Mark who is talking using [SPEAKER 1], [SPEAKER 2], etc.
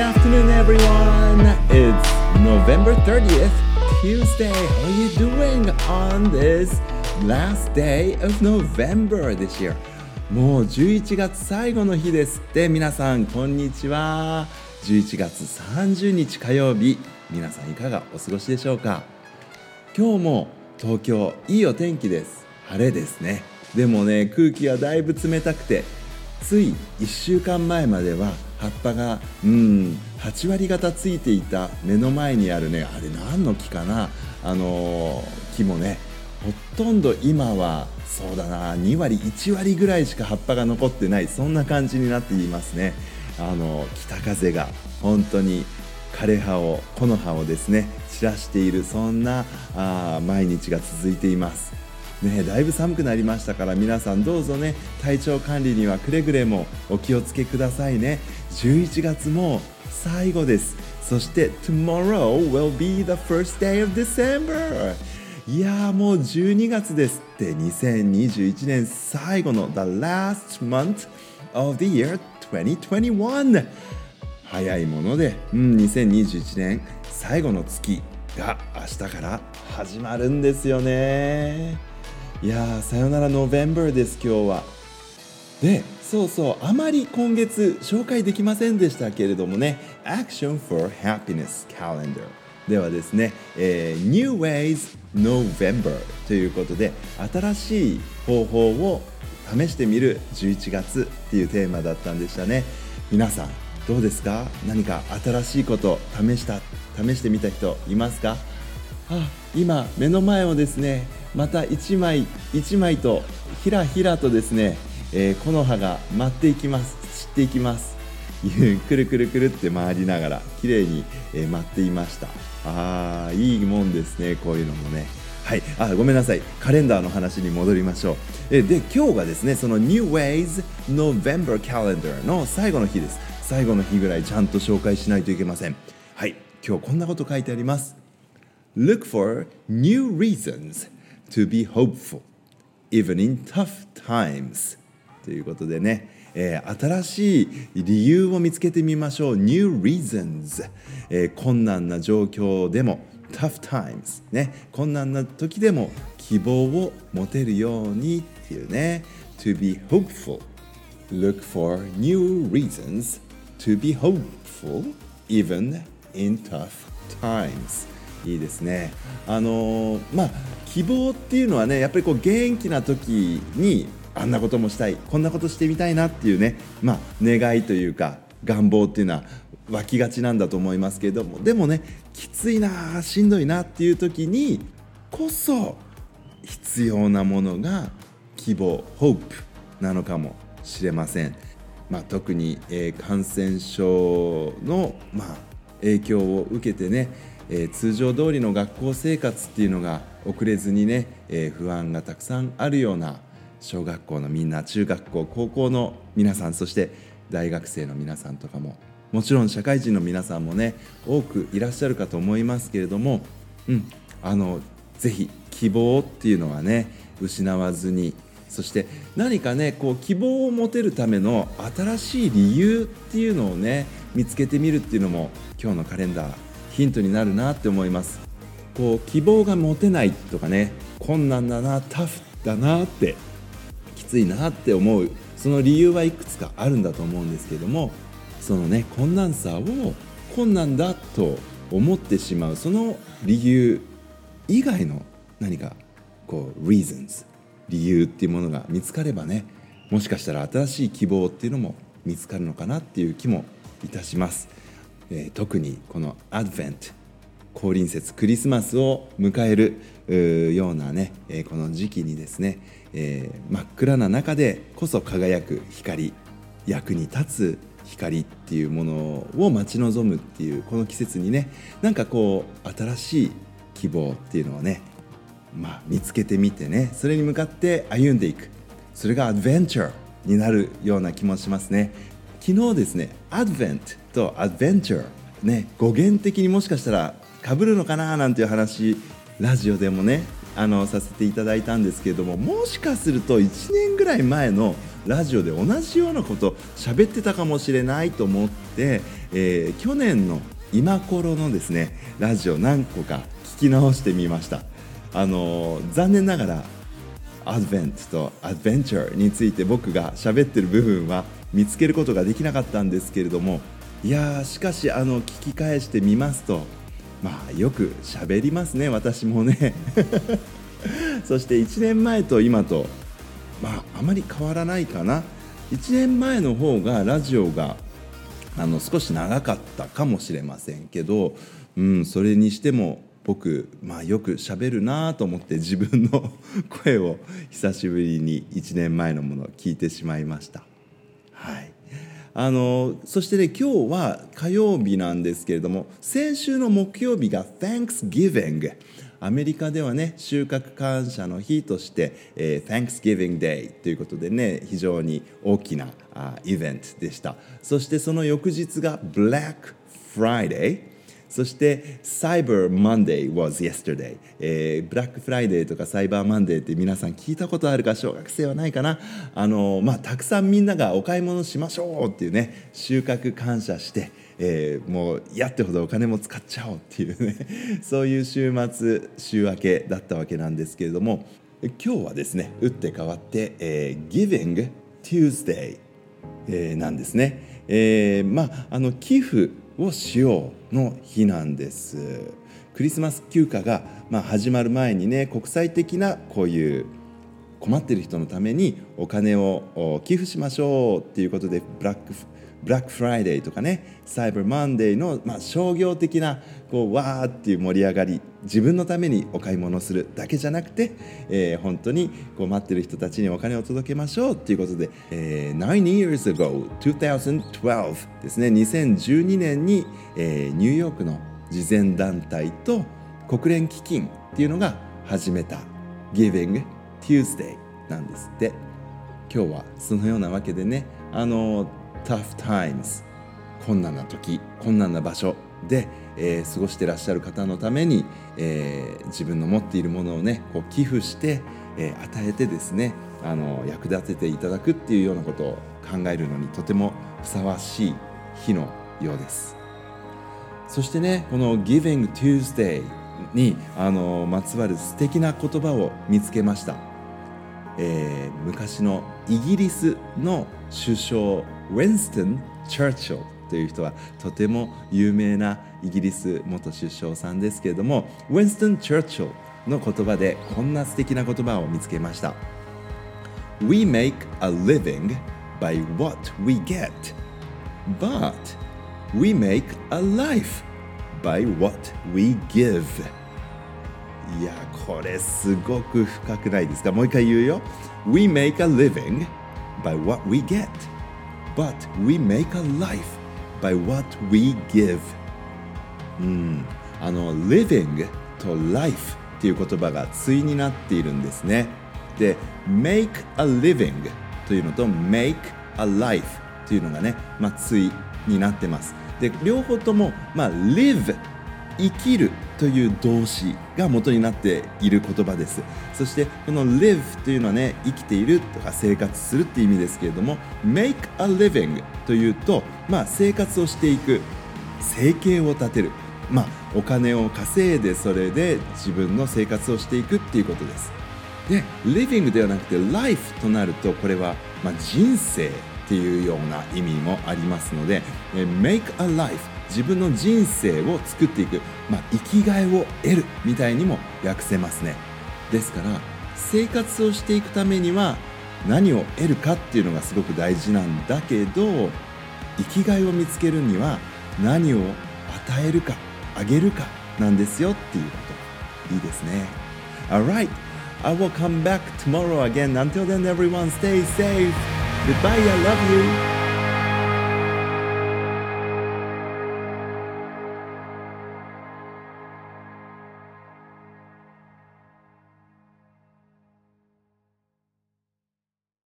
[SPEAKER 1] afternoon, everyone. It's November 30th, Tuesday. How are you doing on this last day of November this year? もう11月最後の日ですって皆さんこんにちは11月30日火曜日皆さんいかがお過ごしでしょうか今日も東京いいお天気です晴れですねでもね空気はだいぶ冷たくてつい1週間前までは葉っぱがうん8割方ついていた目の前にあるね。あれ何の木かな？あのー、木もねほとんど今はそうだな。2割1割ぐらいしか葉っぱが残ってない。そんな感じになっていますね。あの北風が本当に枯葉を木の葉をですね散らしているそんなあ毎日が続いています。ねだいぶ寒くなりましたから皆さんどうぞね体調管理にはくれぐれもお気をつけくださいね。11月も最後です。そして Tomorrow will be the first day of December. いやもう12月ですって。2021年最後の The last month of the year 2021早いもので、うん、2021年最後の月が明日から始まるんですよね。いやさよならノベンバーです今日は。でそうそうあまり今月紹介できませんでしたけれどもね Action for Happiness Calendar ではですね、えー、New Ways November ということで新しい方法を試してみる11月っていうテーマだったんでしたね。皆さんどうですか？何か新しいこと試した試してみた人いますか？あ今目の前をですねまた1枚1枚とひらひらとですね、えー、木の葉が舞っていきます。散っていきます。くるくるくるって回りながら綺麗に、えー、舞っていました。あーいいもんですねこういうのもね。はい。あごめんなさい。カレンダーの話に戻りましょう。えで今日がですねその New Ways November Calendar の最後の日です。最後の日ぐらいちゃんと紹介しないといけません。はい。今日こんなこと書いてあります。Look for new reasons to be hopeful even in tough times ということでねえー、新しい理由を見つけてみましょう New reasons、えー、困難な状況でも tough times ね困難な時でも希望を持てるようにっていうね to be hopeful look for new reasons to be hopeful even in tough times いいですねあのー、まあ希望っていうのはねやっぱりこう元気な時にあんなこともしたいこんなことしてみたいなっていうねまあ願いというか願望っていうのは湧きがちなんだと思いますけれどもでもねきついなしんどいなっていう時にこそ必要なものが希望ホープなのかもしれません。まあ、特に、えー、感染症の、まあ、影響を受けてね、えー、通常通りの学校生活っていうのが遅れずにね、えー、不安がたくさんあるような小学校のみんな中学校高校の皆さんそして大学生の皆さんとかももちろん社会人の皆さんもね多くいらっしゃるかと思いますけれども、うん、あのぜひ希望っていうのはね失わずにそして何かねこう希望を持てるための新しい理由っていうのをね見つけてみるっていうのも今日のカレンダーヒントになるなって思います。こう希望が持てないとかね困難だなタフだなってきついなって思うその理由はいくつかあるんだと思うんですけどもそのね困難さを困難だと思ってしまうその理由以外の何かこう reasons 理由っていうものが見つかればねもしかしたら新しい希望っていうのも見つかるのかなっていう気もいたします、え、特にこの Advent 降臨節クリスマスを迎えるようなね、え、この時期にですねえ、真っ暗な中でこそ輝く光役に立つ光っていうものを待ち望むっていうこの季節にねなんかこう新しい希望っていうのをね、まあ、見つけてみてねそれに向かって歩んでいく。それがアドベンチャーになるような気もしますね。昨日ですねアドベントとアドベンチャーね語源的にもしかしたらかぶるのかななんていう話ラジオでもねあのさせていただいたんですけれどももしかすると1年ぐらい前のラジオで同じようなこと喋ってたかもしれないと思って、えー、去年の今頃のですねラジオ何個か聞き直してみました。あのー、残念ながらアドベントとアドベンチャーについて僕が喋ってる部分は見つけることができなかったんですけれどもいやしかしあの聞き返してみますとまあよく喋りますね私もね そして1年前と今とまああまり変わらないかな1年前の方がラジオがあの少し長かったかもしれませんけど、うん、それにしても僕、まあ、よくしゃべるなと思って自分の 声を久しぶりに1年前のものを聞いてしまいました。あのそしてね今日は火曜日なんですけれども先週の木曜日が Thanksgiving アメリカではね収穫感謝の日として、えー、Thanksgiving Day ということでね非常に大きなあイベントでした。そしてその翌日が Black Friday そしてサイバーマンデー was yesterday、えー、ブラックフライデーとかサイバーマンデーって皆さん聞いたことあるか小学生はないかな。あの、まあ、たくさんみんながお買い物しましょうっていうね収穫感謝してえー、もうやってほどお金も使っちゃおうっていうね そういう週末週明けだったわけなんですけれども今日はですね打って変わって、えー、Giving Tuesday、えー、なんですね、えー、まああの寄付をしようの日なんです。クリスマス休暇が、まあ、始まる前にね国際的なこういう困ってる人のためにお金を寄付しましょうっていうことでブラックブラックフライデーとかねサイバーマンデーの、まあ、商業的なこうわーっていう盛り上がり自分のためにお買い物するだけじゃなくて、えー、本当にこう待ってる人たちにお金を届けましょうっていうことで、えー、9 years ago 2012ですね2012年に、えー、ニューヨークの慈善団体と国連基金っていうのが始めた Giving Tuesday なんですって。今日はそのようなわけでねあの tough times. 困難な時困難な場所で、えー、過ごしてらっしゃる方のために、えー、自分の持っているものをねこう寄付して、えー、与えてですねあの役立てていただくっていうようなことを考えるのにとてもふさわしい日のようです。そしてねこの Giving Tuesday にあのまつわる素敵な言葉を見つけました、えー、昔のイギリスの首相ウェンストン・チャーチルという人はとても有名なイギリス元首相さんですけれどもウェンストン・チャーチルの言葉でこんな素敵な言葉を見つけました。We make a living by what we get but we make a life by what we give. いやこれすごく深くないですか？もう一回言うよ。We make a living by what we get. But we make a life by what we give うんあの living と life っていう言葉が対になっているんですねで make a living というのと make a life というのがね、まあ、対になってますで両方とも、まあ、live 生きるという動詞が元になっている言葉です。そしてこの live というのはね生きているとか生活するっていう意味ですけれども make a living というと、まあ、生活をしていく生計を立てる、まあ、お金を稼いでそれで自分の生活をしていくっていうことです。で living ではなくて life となるとこれは、まあ、人生っていうような意味もありますので make a life 自分の人生を作っていく、まあ、生きがいを得るみたいにも訳せますね。ですから生活をしていくためには何を得るかっていうのがすごく大事なんだけど生きがいを見つけるには何を与えるかあげるかなんですよっていうこと。いいですね。Alright I will come back tomorrow again. Until then everyone stay safe. Goodbye I love you.